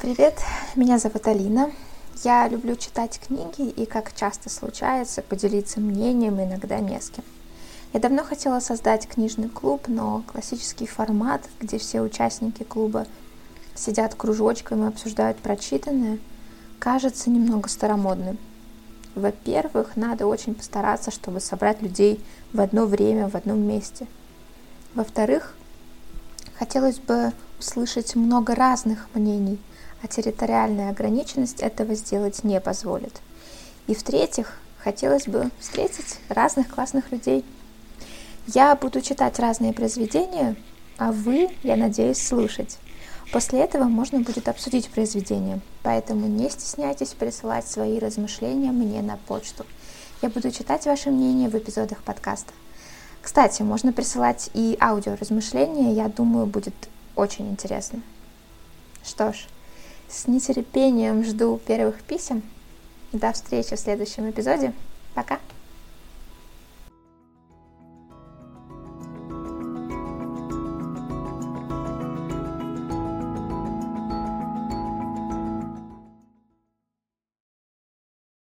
Привет, меня зовут Алина. Я люблю читать книги и, как часто случается, поделиться мнением иногда не с кем. Я давно хотела создать книжный клуб, но классический формат, где все участники клуба сидят кружочком и обсуждают прочитанное, кажется немного старомодным. Во-первых, надо очень постараться, чтобы собрать людей в одно время, в одном месте. Во-вторых, хотелось бы услышать много разных мнений – а территориальная ограниченность этого сделать не позволит. И в-третьих, хотелось бы встретить разных классных людей. Я буду читать разные произведения, а вы, я надеюсь, слушать. После этого можно будет обсудить произведение, поэтому не стесняйтесь присылать свои размышления мне на почту. Я буду читать ваше мнение в эпизодах подкаста. Кстати, можно присылать и аудиоразмышления, я думаю, будет очень интересно. Что ж, с нетерпением жду первых писем. До встречи в следующем эпизоде. Пока!